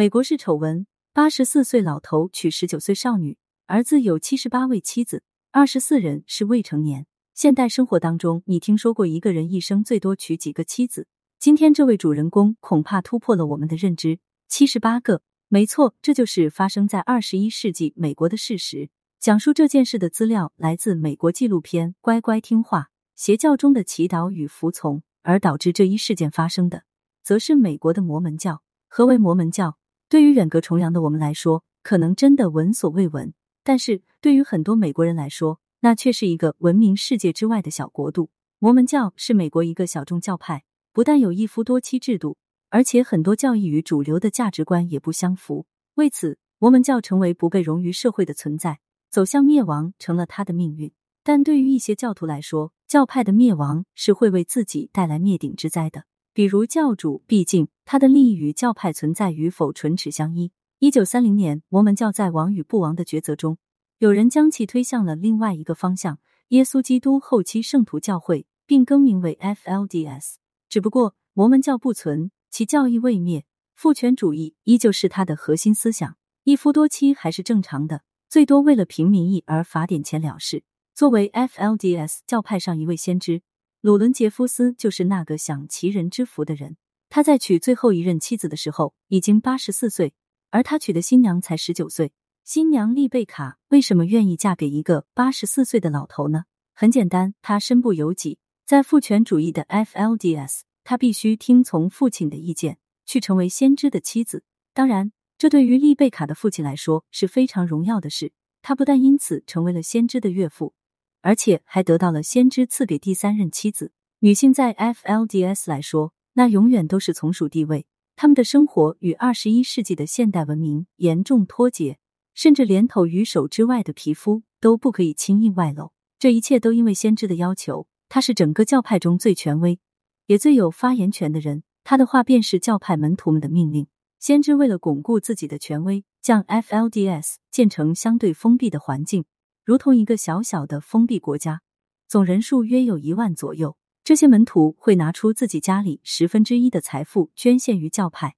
美国式丑闻：八十四岁老头娶十九岁少女，儿子有七十八位妻子，二十四人是未成年。现代生活当中，你听说过一个人一生最多娶几个妻子？今天这位主人公恐怕突破了我们的认知，七十八个。没错，这就是发生在二十一世纪美国的事实。讲述这件事的资料来自美国纪录片《乖乖听话》，邪教中的祈祷与服从，而导致这一事件发生的，则是美国的摩门教。何为摩门教？对于远隔重洋的我们来说，可能真的闻所未闻；但是对于很多美国人来说，那却是一个闻名世界之外的小国度。摩门教是美国一个小众教派，不但有一夫多妻制度，而且很多教义与主流的价值观也不相符。为此，摩门教成为不被容于社会的存在，走向灭亡成了他的命运。但对于一些教徒来说，教派的灭亡是会为自己带来灭顶之灾的。比如教主，毕竟他的利益与教派存在与否唇齿相依。一九三零年，摩门教在亡与不亡的抉择中，有人将其推向了另外一个方向——耶稣基督后期圣徒教会，并更名为 FLDS。只不过，摩门教不存，其教义未灭，父权主义依旧是他的核心思想，一夫多妻还是正常的，最多为了平民意而罚点钱了事。作为 FLDS 教派上一位先知。鲁伦杰夫斯就是那个享其人之福的人。他在娶最后一任妻子的时候已经八十四岁，而他娶的新娘才十九岁。新娘丽贝卡为什么愿意嫁给一个八十四岁的老头呢？很简单，她身不由己。在父权主义的 FLDS，她必须听从父亲的意见，去成为先知的妻子。当然，这对于丽贝卡的父亲来说是非常荣耀的事。他不但因此成为了先知的岳父。而且还得到了先知赐给第三任妻子。女性在 FLDS 来说，那永远都是从属地位。他们的生活与二十一世纪的现代文明严重脱节，甚至连头与手之外的皮肤都不可以轻易外露。这一切都因为先知的要求。他是整个教派中最权威，也最有发言权的人。他的话便是教派门徒们的命令。先知为了巩固自己的权威，将 FLDS 建成相对封闭的环境。如同一个小小的封闭国家，总人数约有一万左右。这些门徒会拿出自己家里十分之一的财富捐献于教派。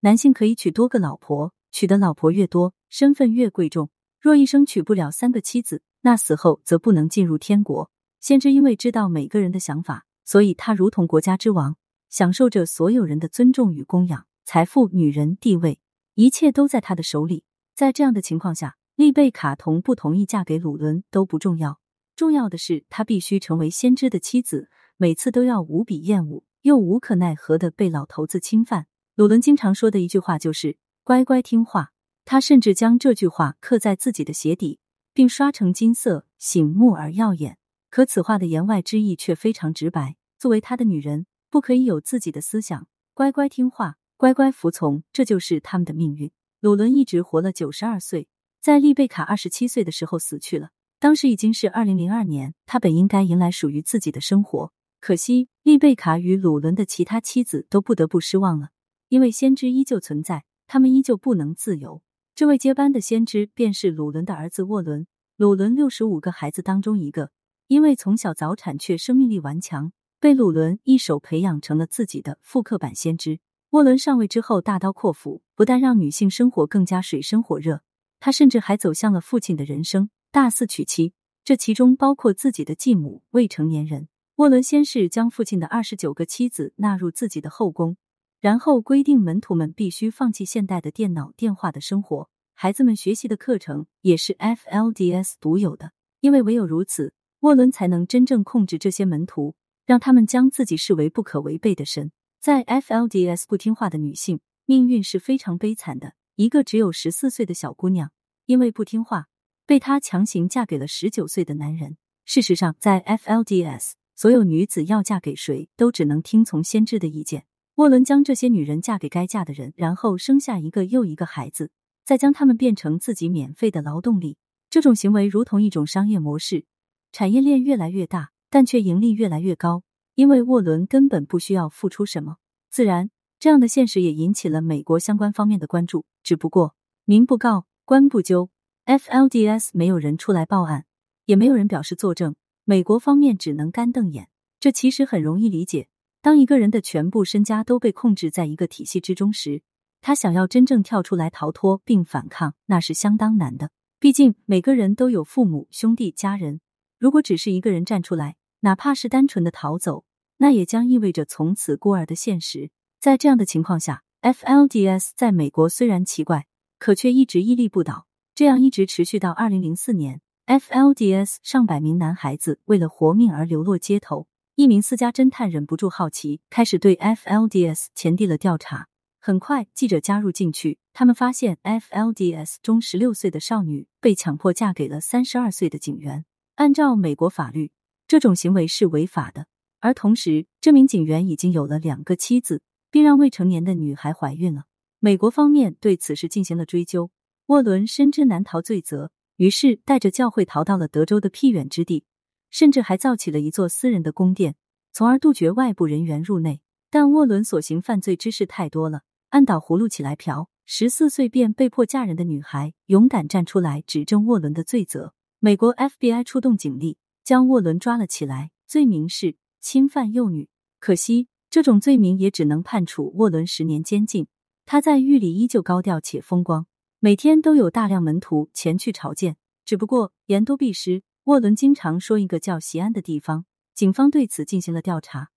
男性可以娶多个老婆，娶的老婆越多，身份越贵重。若一生娶不了三个妻子，那死后则不能进入天国。先知因为知道每个人的想法，所以他如同国家之王，享受着所有人的尊重与供养。财富、女人、地位，一切都在他的手里。在这样的情况下。丽贝卡同不同意嫁给鲁伦都不重要，重要的是她必须成为先知的妻子，每次都要无比厌恶又无可奈何的被老头子侵犯。鲁伦经常说的一句话就是“乖乖听话”，他甚至将这句话刻在自己的鞋底，并刷成金色，醒目而耀眼。可此话的言外之意却非常直白：作为他的女人，不可以有自己的思想，乖乖听话，乖乖服从，这就是他们的命运。鲁伦一直活了九十二岁。在丽贝卡二十七岁的时候死去了，当时已经是二零零二年，他本应该迎来属于自己的生活，可惜丽贝卡与鲁伦的其他妻子都不得不失望了，因为先知依旧存在，他们依旧不能自由。这位接班的先知便是鲁伦的儿子沃伦。鲁伦六十五个孩子当中一个，因为从小早产却生命力顽强，被鲁伦一手培养成了自己的复刻版先知。沃伦上位之后大刀阔斧，不但让女性生活更加水深火热。他甚至还走向了父亲的人生，大肆娶妻，这其中包括自己的继母、未成年人。沃伦先是将父亲的二十九个妻子纳入自己的后宫，然后规定门徒们必须放弃现代的电脑、电话的生活，孩子们学习的课程也是 FLDS 独有的，因为唯有如此，沃伦才能真正控制这些门徒，让他们将自己视为不可违背的神。在 FLDS 不听话的女性命运是非常悲惨的。一个只有十四岁的小姑娘，因为不听话，被他强行嫁给了十九岁的男人。事实上，在 FLDS，所有女子要嫁给谁，都只能听从先知的意见。沃伦将这些女人嫁给该嫁的人，然后生下一个又一个孩子，再将他们变成自己免费的劳动力。这种行为如同一种商业模式，产业链越来越大，但却盈利越来越高，因为沃伦根本不需要付出什么，自然。这样的现实也引起了美国相关方面的关注。只不过民不告，官不究，FLDS 没有人出来报案，也没有人表示作证，美国方面只能干瞪眼。这其实很容易理解。当一个人的全部身家都被控制在一个体系之中时，他想要真正跳出来逃脱并反抗，那是相当难的。毕竟每个人都有父母、兄弟、家人，如果只是一个人站出来，哪怕是单纯的逃走，那也将意味着从此孤儿的现实。在这样的情况下，FLDS 在美国虽然奇怪，可却一直屹立不倒。这样一直持续到二零零四年，FLDS 上百名男孩子为了活命而流落街头。一名私家侦探忍不住好奇，开始对 FLDS 前地了调查。很快，记者加入进去，他们发现 FLDS 中十六岁的少女被强迫嫁给了三十二岁的警员。按照美国法律，这种行为是违法的。而同时，这名警员已经有了两个妻子，并让未成年的女孩怀孕了。美国方面对此事进行了追究。沃伦深知难逃罪责，于是带着教会逃到了德州的僻远之地，甚至还造起了一座私人的宫殿，从而杜绝外部人员入内。但沃伦所行犯罪之事太多了，按倒葫芦起来瓢。十四岁便被迫嫁人的女孩勇敢站出来指证沃伦的罪责，美国 FBI 出动警力将沃伦抓了起来，罪名是侵犯幼女。可惜这种罪名也只能判处沃伦十年监禁。他在狱里依旧高调且风光。每天都有大量门徒前去朝见，只不过言多必失。沃伦经常说一个叫西安的地方，警方对此进行了调查，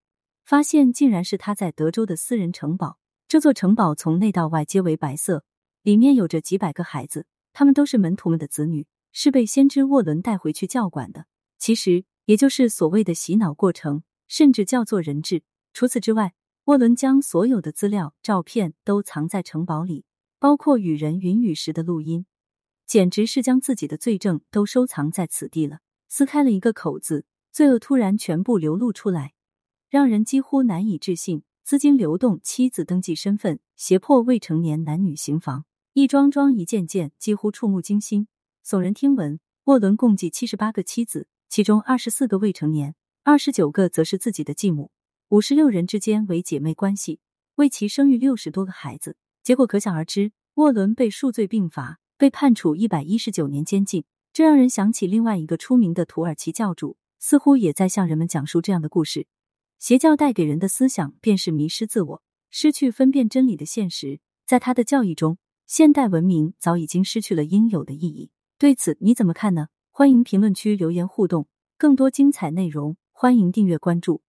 发现竟然是他在德州的私人城堡。这座城堡从内到外皆为白色，里面有着几百个孩子，他们都是门徒们的子女，是被先知沃伦带回去教管的。其实也就是所谓的洗脑过程，甚至叫做人质。除此之外，沃伦将所有的资料、照片都藏在城堡里。包括与人云雨时的录音，简直是将自己的罪证都收藏在此地了。撕开了一个口子，罪恶突然全部流露出来，让人几乎难以置信。资金流动、妻子登记身份、胁迫未成年男女行房，一桩桩一件件，几乎触目惊心、耸人听闻。沃伦共计七十八个妻子，其中二十四个未成年，二十九个则是自己的继母，五十六人之间为姐妹关系，为其生育六十多个孩子。结果可想而知，沃伦被数罪并罚，被判处一百一十九年监禁。这让人想起另外一个出名的土耳其教主，似乎也在向人们讲述这样的故事。邪教带给人的思想便是迷失自我、失去分辨真理的现实。在他的教义中，现代文明早已经失去了应有的意义。对此你怎么看呢？欢迎评论区留言互动。更多精彩内容，欢迎订阅关注。